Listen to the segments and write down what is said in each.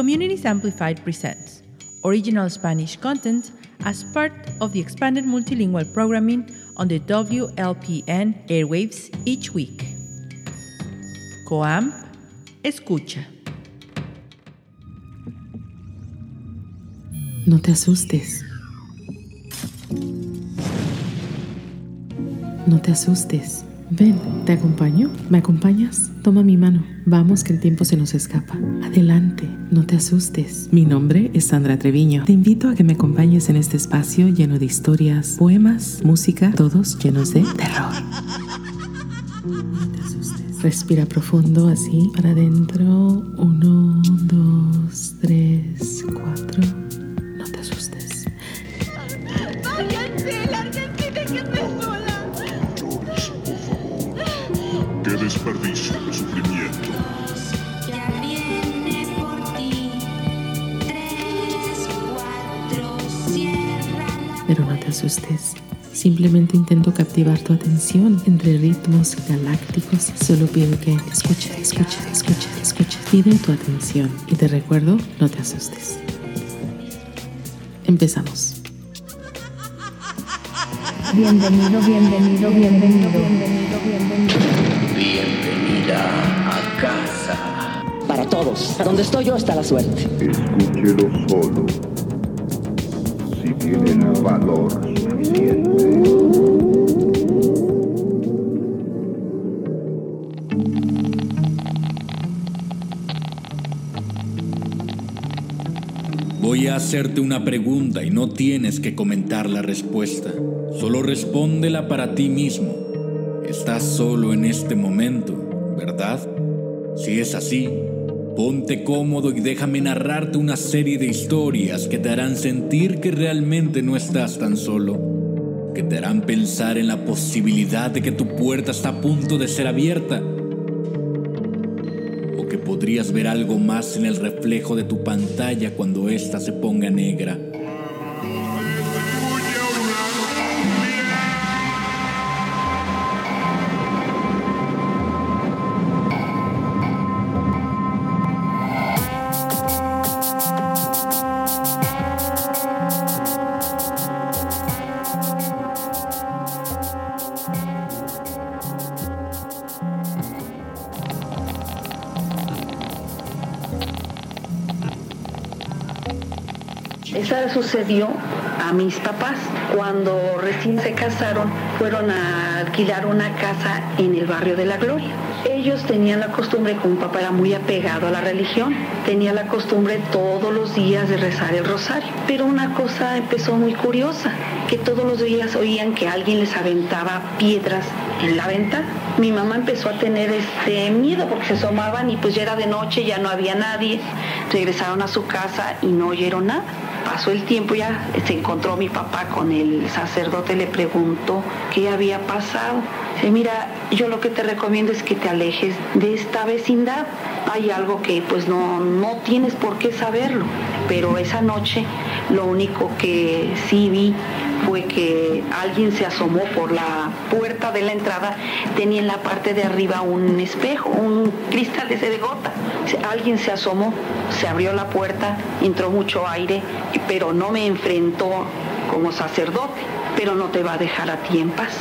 Communities Amplified presents original Spanish content as part of the expanded multilingual programming on the WLPN airwaves each week. Coamp, escucha. No te asustes. No te asustes. Ven, ¿te acompaño? ¿Me acompañas? Toma mi mano. Vamos, que el tiempo se nos escapa. Adelante, no te asustes. Mi nombre es Sandra Treviño. Te invito a que me acompañes en este espacio lleno de historias, poemas, música, todos llenos de terror. No te asustes. Respira profundo así, para adentro. Uno, dos, tres, asustes. Simplemente intento captivar tu atención entre ritmos galácticos. Solo pido que escuche, escuche, escuche, escuche. Pide tu atención. Y te recuerdo, no te asustes. Empezamos. Bienvenido, bienvenido, bienvenido, bienvenido, bienvenido. Bienvenida a casa. Para todos. A donde estoy yo está la suerte. Escúchelo solo. Si tiene el valor. Voy a hacerte una pregunta y no tienes que comentar la respuesta. Solo respóndela para ti mismo. Estás solo en este momento, ¿verdad? Si es así, ponte cómodo y déjame narrarte una serie de historias que te harán sentir que realmente no estás tan solo. Te harán pensar en la posibilidad de que tu puerta está a punto de ser abierta o que podrías ver algo más en el reflejo de tu pantalla cuando ésta se ponga negra. Esa sucedió a mis papás. Cuando recién se casaron, fueron a alquilar una casa en el barrio de la Gloria. Ellos tenían la costumbre, como papá era muy apegado a la religión, tenía la costumbre todos los días de rezar el rosario. Pero una cosa empezó muy curiosa, que todos los días oían que alguien les aventaba piedras en la ventana. Mi mamá empezó a tener este miedo porque se asomaban y pues ya era de noche, ya no había nadie. Regresaron a su casa y no oyeron nada. Pasó el tiempo, ya se encontró mi papá con el sacerdote, le preguntó qué había pasado. Dice, mira, yo lo que te recomiendo es que te alejes de esta vecindad. Hay algo que pues no, no tienes por qué saberlo. Pero esa noche lo único que sí vi fue que alguien se asomó por la puerta de la entrada, tenía en la parte de arriba un espejo, un cristal de de gota. Alguien se asomó, se abrió la puerta, entró mucho aire, pero no me enfrentó como sacerdote, pero no te va a dejar a ti en paz.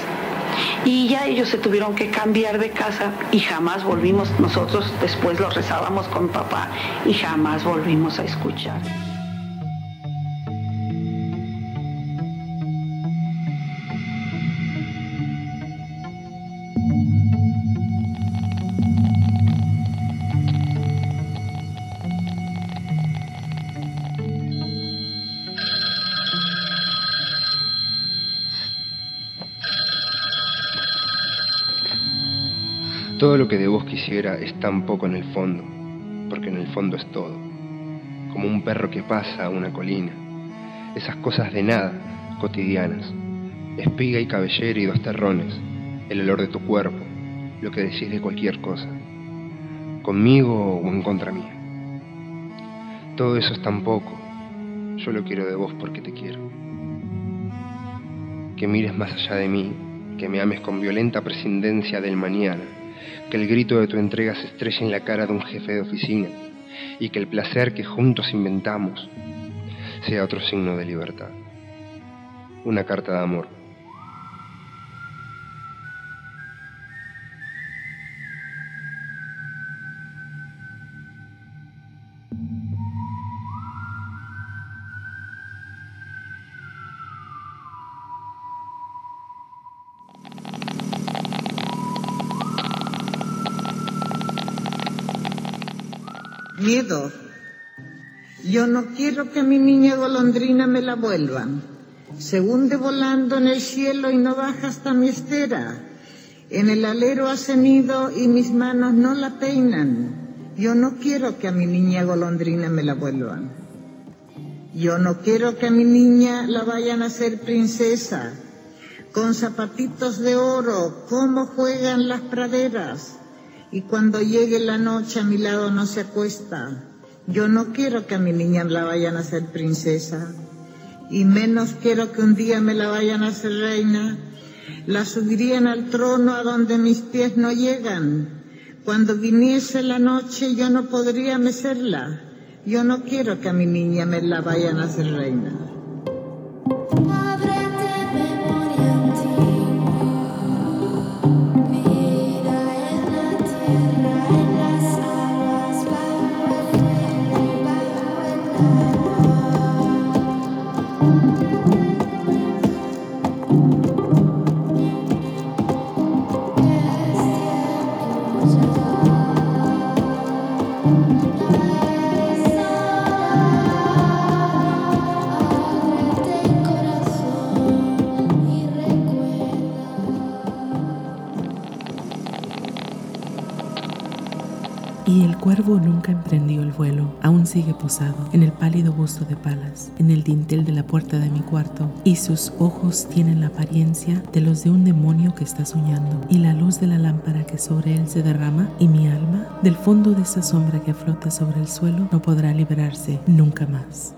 Y ya ellos se tuvieron que cambiar de casa y jamás volvimos, nosotros después lo rezábamos con papá y jamás volvimos a escuchar. Todo lo que de vos quisiera es tan poco en el fondo, porque en el fondo es todo. Como un perro que pasa a una colina. Esas cosas de nada, cotidianas. Espiga y cabellera y dos terrones. El olor de tu cuerpo. Lo que decís de cualquier cosa. Conmigo o en contra mía. Todo eso es tan poco. Yo lo quiero de vos porque te quiero. Que mires más allá de mí, que me ames con violenta prescindencia del mañana, que el grito de tu entrega se estrelle en la cara de un jefe de oficina, y que el placer que juntos inventamos sea otro signo de libertad. Una carta de amor. Miedo. Yo no quiero que mi niña golondrina me la vuelvan. Se hunde volando en el cielo y no baja hasta mi estera. En el alero ha cenido y mis manos no la peinan. Yo no quiero que a mi niña golondrina me la vuelvan. Yo no quiero que a mi niña la vayan a hacer princesa. Con zapatitos de oro, cómo juegan las praderas y cuando llegue la noche a mi lado no se acuesta. Yo no quiero que a mi niña la vayan a hacer princesa y menos quiero que un día me la vayan a hacer reina. La subirían al trono a donde mis pies no llegan. Cuando viniese la noche yo no podría mecerla. Yo no quiero que a mi niña me la vayan a hacer reina. Emprendió el vuelo, aún sigue posado en el pálido busto de Palas, en el dintel de la puerta de mi cuarto, y sus ojos tienen la apariencia de los de un demonio que está soñando, y la luz de la lámpara que sobre él se derrama, y mi alma, del fondo de esa sombra que flota sobre el suelo, no podrá liberarse nunca más.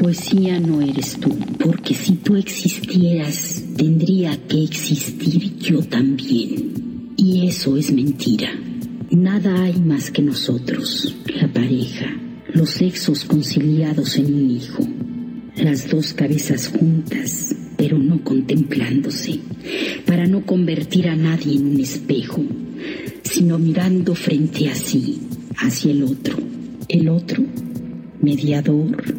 Poesía no eres tú, porque si tú existieras, tendría que existir yo también. Y eso es mentira. Nada hay más que nosotros, la pareja, los sexos conciliados en un hijo, las dos cabezas juntas, pero no contemplándose, para no convertir a nadie en un espejo, sino mirando frente a sí, hacia el otro. El otro, mediador,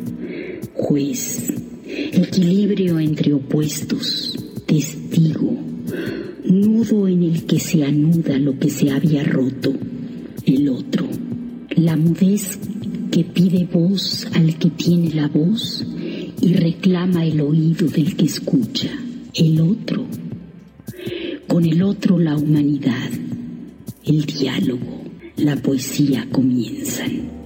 juez, equilibrio entre opuestos, testigo, nudo en el que se anuda lo que se había roto, el otro, la mudez que pide voz al que tiene la voz y reclama el oído del que escucha, el otro, con el otro la humanidad, el diálogo, la poesía comienzan.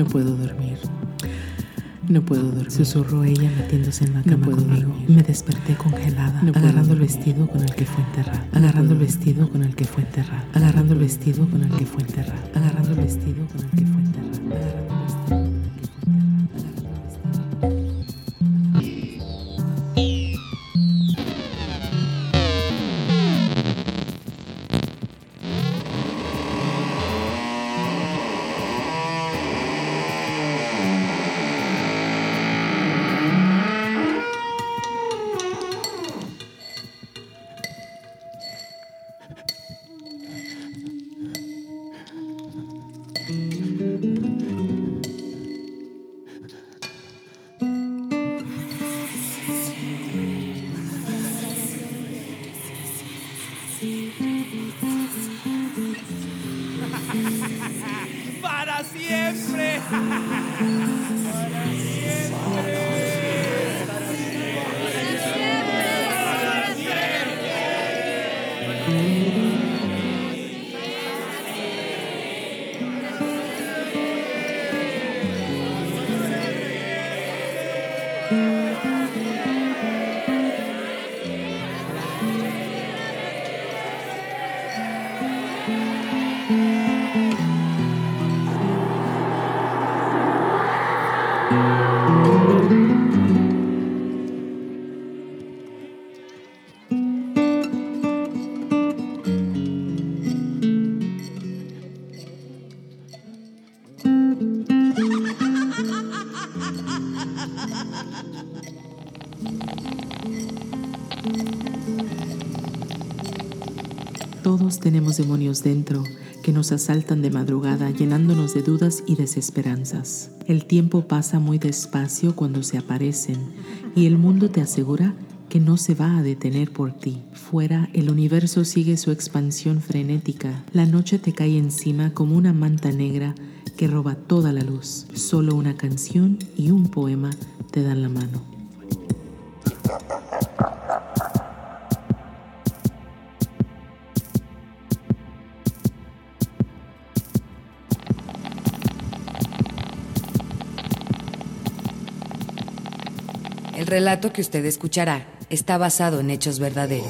No puedo dormir. No puedo dormir. Susurró ella metiéndose en la cama No puedo conmigo. dormir. Me desperté congelada, No agarrando el vestido con el que fue enterrado. No Agarrando el vestido con el que fue enterrado. Agarrando el vestido con el que fue enterrado. Agarrando el vestido con el que fue enterrado. Amen. Tenemos demonios dentro que nos asaltan de madrugada llenándonos de dudas y desesperanzas. El tiempo pasa muy despacio cuando se aparecen y el mundo te asegura que no se va a detener por ti. Fuera, el universo sigue su expansión frenética. La noche te cae encima como una manta negra que roba toda la luz. Solo una canción y un poema te dan la mano. Relato que usted escuchará está basado en hechos verdaderos.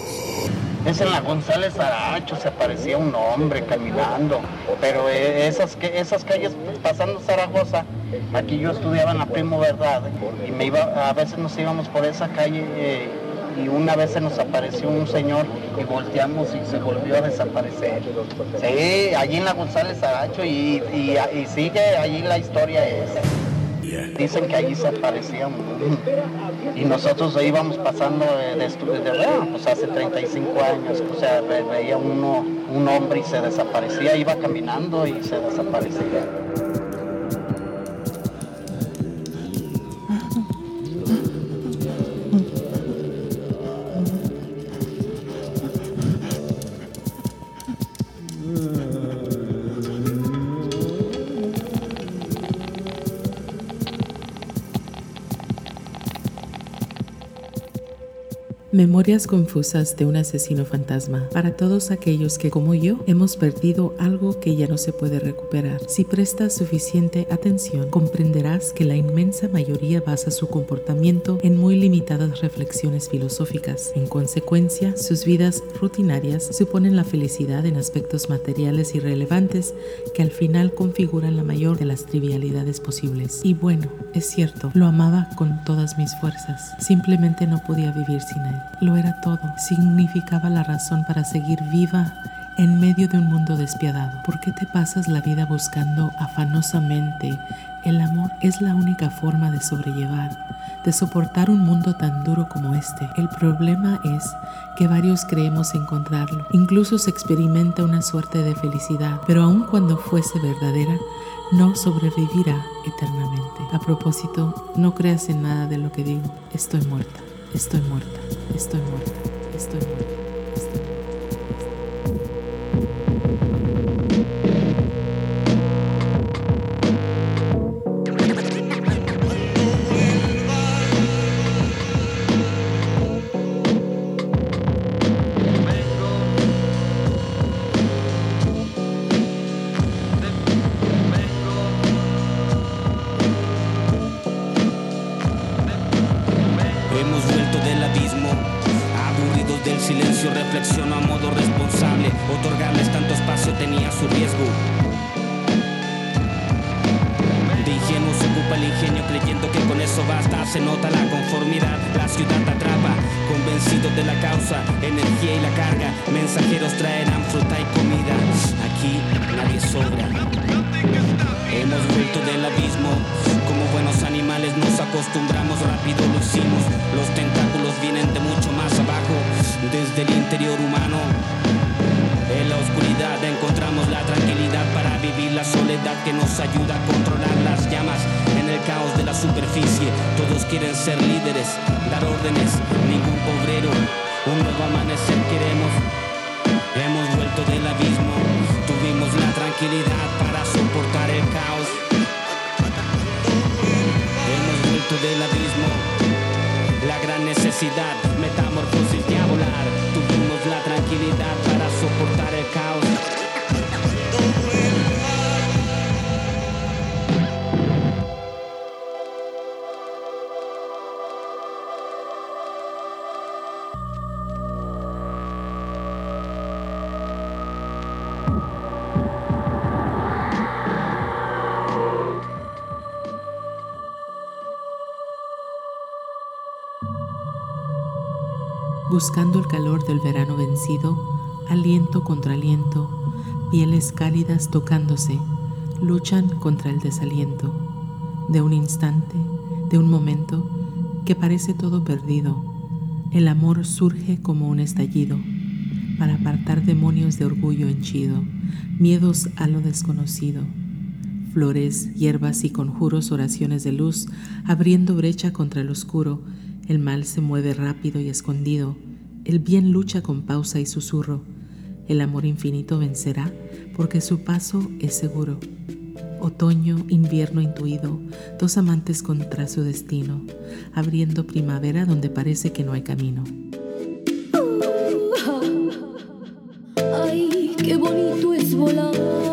Es en la González Aracho, se aparecía un hombre caminando, pero eh, esas, esas calles pasando Zaragoza, aquí yo estudiaba en la Primo Verdad y me iba, a veces nos íbamos por esa calle eh, y una vez se nos apareció un señor y volteamos y se volvió a desaparecer. Sí, allí en la González Aracho y, y, y sigue allí la historia esa. Dicen que allí se aparecía un- y nosotros íbamos pasando de, de bueno, pues hace 35 años, o sea, ve- veía uno, un hombre y se desaparecía, iba caminando y se desaparecía. Memorias confusas de un asesino fantasma para todos aquellos que, como yo, hemos perdido algo que ya no se puede recuperar. Si prestas suficiente atención, comprenderás que la inmensa mayoría basa su comportamiento en muy limitadas reflexiones filosóficas. En consecuencia, sus vidas rutinarias suponen la felicidad en aspectos materiales irrelevantes que al final configuran la mayor de las trivialidades posibles. Y bueno, es cierto, lo amaba con todas mis fuerzas. Simplemente no podía vivir sin él. Lo era todo. Significaba la razón para seguir viva en medio de un mundo despiadado. ¿Por qué te pasas la vida buscando afanosamente? El amor es la única forma de sobrellevar, de soportar un mundo tan duro como este. El problema es que varios creemos encontrarlo. Incluso se experimenta una suerte de felicidad, pero aun cuando fuese verdadera, no sobrevivirá eternamente. A propósito, no creas en nada de lo que digo. Estoy muerta, estoy muerta, estoy muerta, estoy muerta. Ciudad atrapa. Convencidos de la causa, energía y la carga. Mensajeros traerán fruta y comida. Aquí nadie sobra. Hemos vuelto del abismo. Como buenos animales nos acostumbramos, rápido lo hicimos. Los tentáculos vienen de mucho más abajo, desde el interior humano. En la oscuridad encontramos la tranquilidad para vivir la soledad que nos ayuda a controlar las llamas. En el caos de la superficie, todos quieren ser líderes, dar órdenes, ningún pobrero. Un nuevo amanecer queremos. Hemos vuelto del abismo, tuvimos la tranquilidad para soportar el caos. Hemos vuelto del abismo, la gran necesidad, buscando el calor del verano vencido, aliento contra aliento, pieles cálidas tocándose, luchan contra el desaliento. De un instante, de un momento, que parece todo perdido, el amor surge como un estallido para apartar demonios de orgullo henchido, miedos a lo desconocido. Flores, hierbas y conjuros, oraciones de luz, abriendo brecha contra el oscuro, el mal se mueve rápido y escondido, el bien lucha con pausa y susurro, el amor infinito vencerá porque su paso es seguro. Otoño, invierno intuido, dos amantes contra su destino, abriendo primavera donde parece que no hay camino. Ay, qué bonito es volar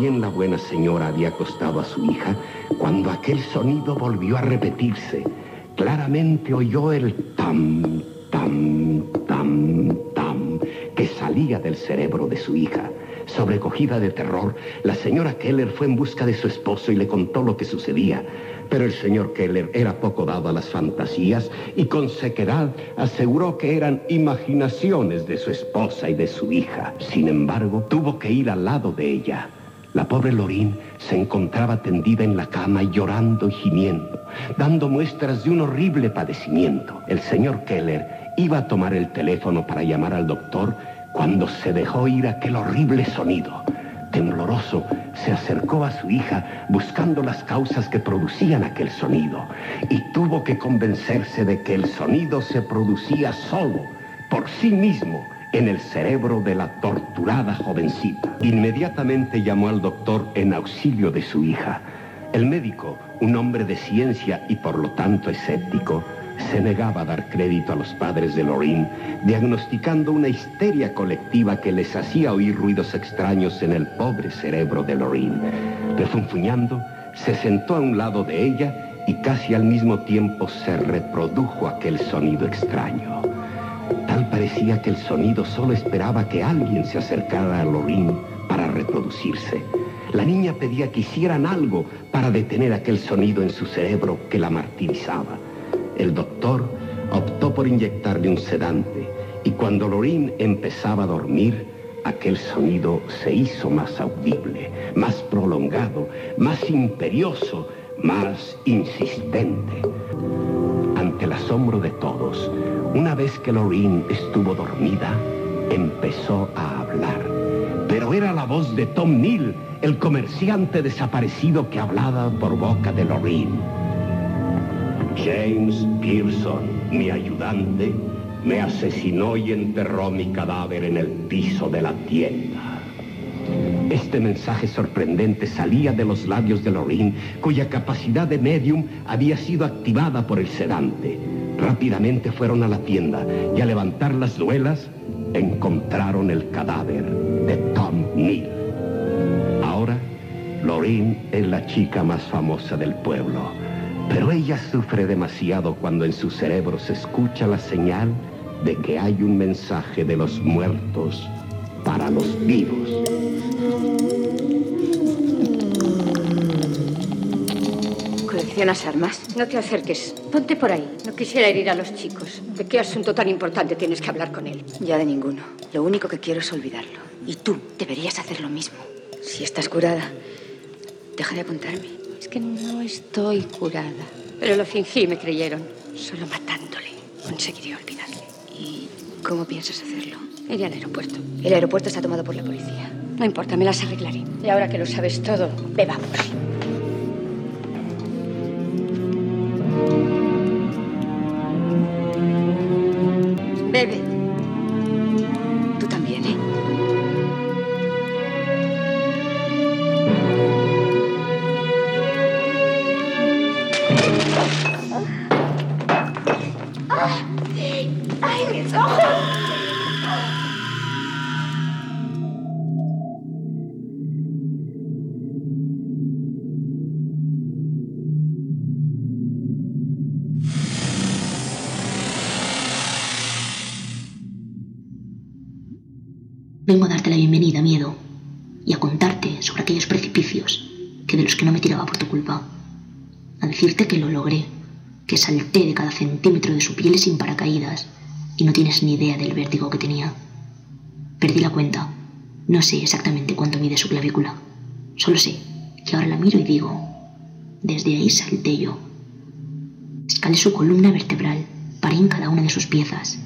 bien la buena señora había acostado a su hija cuando aquel sonido volvió a repetirse. Claramente oyó el tam, tam, tam, tam que salía del cerebro de su hija. Sobrecogida de terror, la señora Keller fue en busca de su esposo y le contó lo que sucedía. Pero el señor Keller era poco dado a las fantasías y con sequedad aseguró que eran imaginaciones de su esposa y de su hija. Sin embargo, tuvo que ir al lado de ella. La pobre Lorín se encontraba tendida en la cama llorando y gimiendo, dando muestras de un horrible padecimiento. El señor Keller iba a tomar el teléfono para llamar al doctor cuando se dejó oír aquel horrible sonido. Tembloroso, se acercó a su hija buscando las causas que producían aquel sonido y tuvo que convencerse de que el sonido se producía solo, por sí mismo, en el cerebro de la torturada jovencita. Inmediatamente llamó al doctor en auxilio de su hija. El médico, un hombre de ciencia y por lo tanto escéptico, se negaba a dar crédito a los padres de Lorraine, diagnosticando una histeria colectiva que les hacía oír ruidos extraños en el pobre cerebro de Lorraine. Refunfuñando, se sentó a un lado de ella y casi al mismo tiempo se reprodujo aquel sonido extraño. Parecía que el sonido solo esperaba que alguien se acercara a Lorraine para reproducirse. La niña pedía que hicieran algo para detener aquel sonido en su cerebro que la martirizaba. El doctor optó por inyectarle un sedante y cuando Lorín empezaba a dormir, aquel sonido se hizo más audible, más prolongado, más imperioso, más insistente. El asombro de todos, una vez que Lorín estuvo dormida, empezó a hablar. Pero era la voz de Tom Neal, el comerciante desaparecido que hablaba por boca de Lorín. James Pearson, mi ayudante, me asesinó y enterró mi cadáver en el piso de la tienda. Este mensaje sorprendente salía de los labios de Lorraine, cuya capacidad de medium había sido activada por el sedante. Rápidamente fueron a la tienda y al levantar las duelas encontraron el cadáver de Tom Neal. Ahora, Lorraine es la chica más famosa del pueblo, pero ella sufre demasiado cuando en su cerebro se escucha la señal de que hay un mensaje de los muertos para los vivos. Coleccionas armas. No te acerques. Ponte por ahí. No quisiera herir a los chicos. ¿De qué asunto tan importante tienes que hablar con él? Ya de ninguno. Lo único que quiero es olvidarlo. Y tú deberías hacer lo mismo. Si estás curada, deja de apuntarme. Es que no estoy curada. Pero lo fingí, me creyeron. Solo matándole conseguiré olvidarle. ¿Y cómo piensas hacerlo? Iré al aeropuerto. El aeropuerto está tomado por la policía. No importa, me las arreglaré. Y ahora que lo sabes todo, bebamos. Bebe. Sin paracaídas, y no tienes ni idea del vértigo que tenía. Perdí la cuenta. No sé exactamente cuánto mide su clavícula. Solo sé que ahora la miro y digo, desde ahí salté yo. Escalé su columna vertebral, paré en cada una de sus piezas,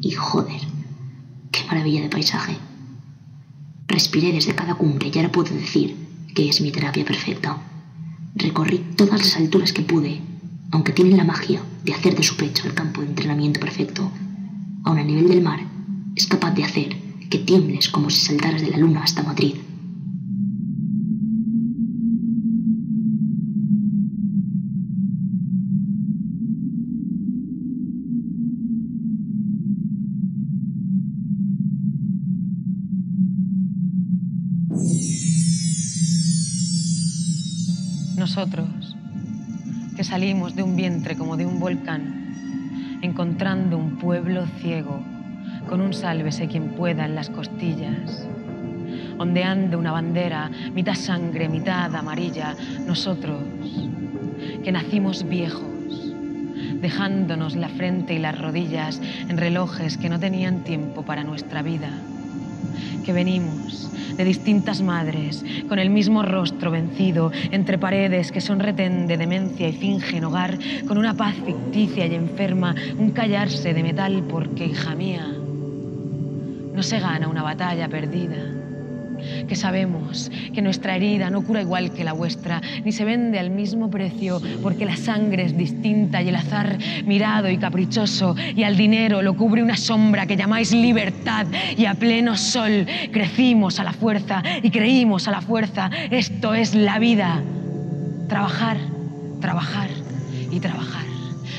y joder, qué maravilla de paisaje. Respiré desde cada cumbre y ahora puedo decir que es mi terapia perfecta. Recorrí todas las alturas que pude, aunque tiene la magia de hacer de su pecho el campo de entrenamiento perfecto. Aun a nivel del mar, es capaz de hacer que tiembles como si saltaras de la luna hasta Madrid. Que salimos de un vientre como de un volcán, encontrando un pueblo ciego, con un sálvese quien pueda en las costillas, ondeando una bandera, mitad sangre, mitad amarilla, nosotros, que nacimos viejos, dejándonos la frente y las rodillas en relojes que no tenían tiempo para nuestra vida, que venimos de distintas madres, con el mismo rostro vencido, entre paredes que son retén de demencia y fingen hogar, con una paz ficticia y enferma, un callarse de metal porque, hija mía, no se gana una batalla perdida. Que sabemos que nuestra herida no cura igual que la vuestra, ni se vende al mismo precio, porque la sangre es distinta y el azar mirado y caprichoso, y al dinero lo cubre una sombra que llamáis libertad, y a pleno sol crecimos a la fuerza y creímos a la fuerza. Esto es la vida. Trabajar, trabajar y trabajar.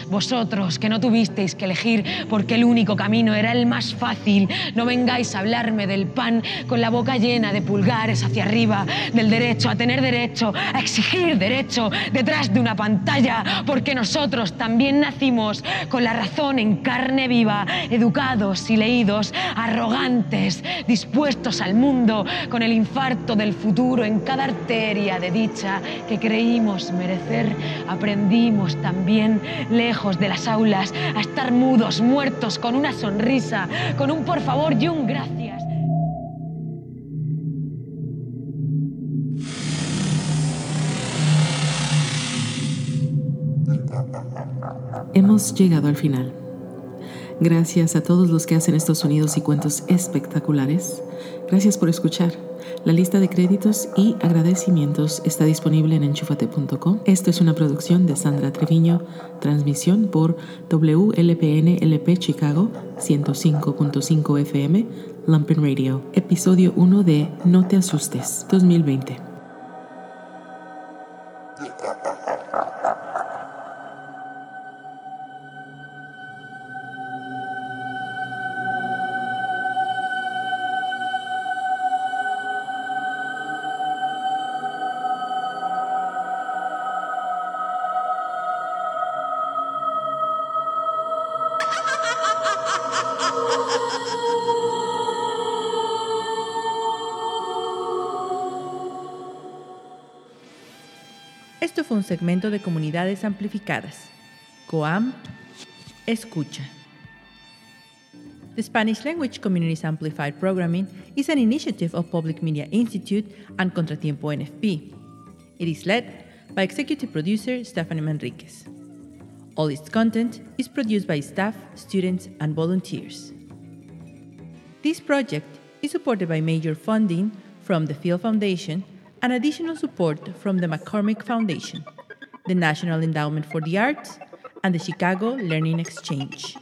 Vosotros que no tuvisteis que elegir porque el único camino era el más fácil, no vengáis a hablarme del pan con la boca llena de pulgares hacia arriba, del derecho a tener derecho, a exigir derecho detrás de una pantalla, porque nosotros también nacimos con la razón en carne viva, educados y leídos, arrogantes, dispuestos al mundo, con el infarto del futuro en cada arteria de dicha que creímos merecer, aprendimos también lejos de las aulas, a estar mudos, muertos, con una sonrisa, con un por favor y un gracias. Hemos llegado al final. Gracias a todos los que hacen estos sonidos y cuentos espectaculares. Gracias por escuchar. La lista de créditos y agradecimientos está disponible en enchufate.com. Esto es una producción de Sandra Treviño, transmisión por WLPN LP Chicago 105.5 FM, Lumpin Radio, episodio 1 de No te asustes, 2020. Esto fue un segmento de Comunidades Amplificadas. COAM Escucha. The Spanish Language Communities Amplified Programming is an initiative of Public Media Institute and Contratiempo NFP. It is led by executive producer Stephanie Manriquez. All its content is produced by staff, students, and volunteers. This project is supported by major funding from the Field Foundation and additional support from the McCormick Foundation, the National Endowment for the Arts, and the Chicago Learning Exchange.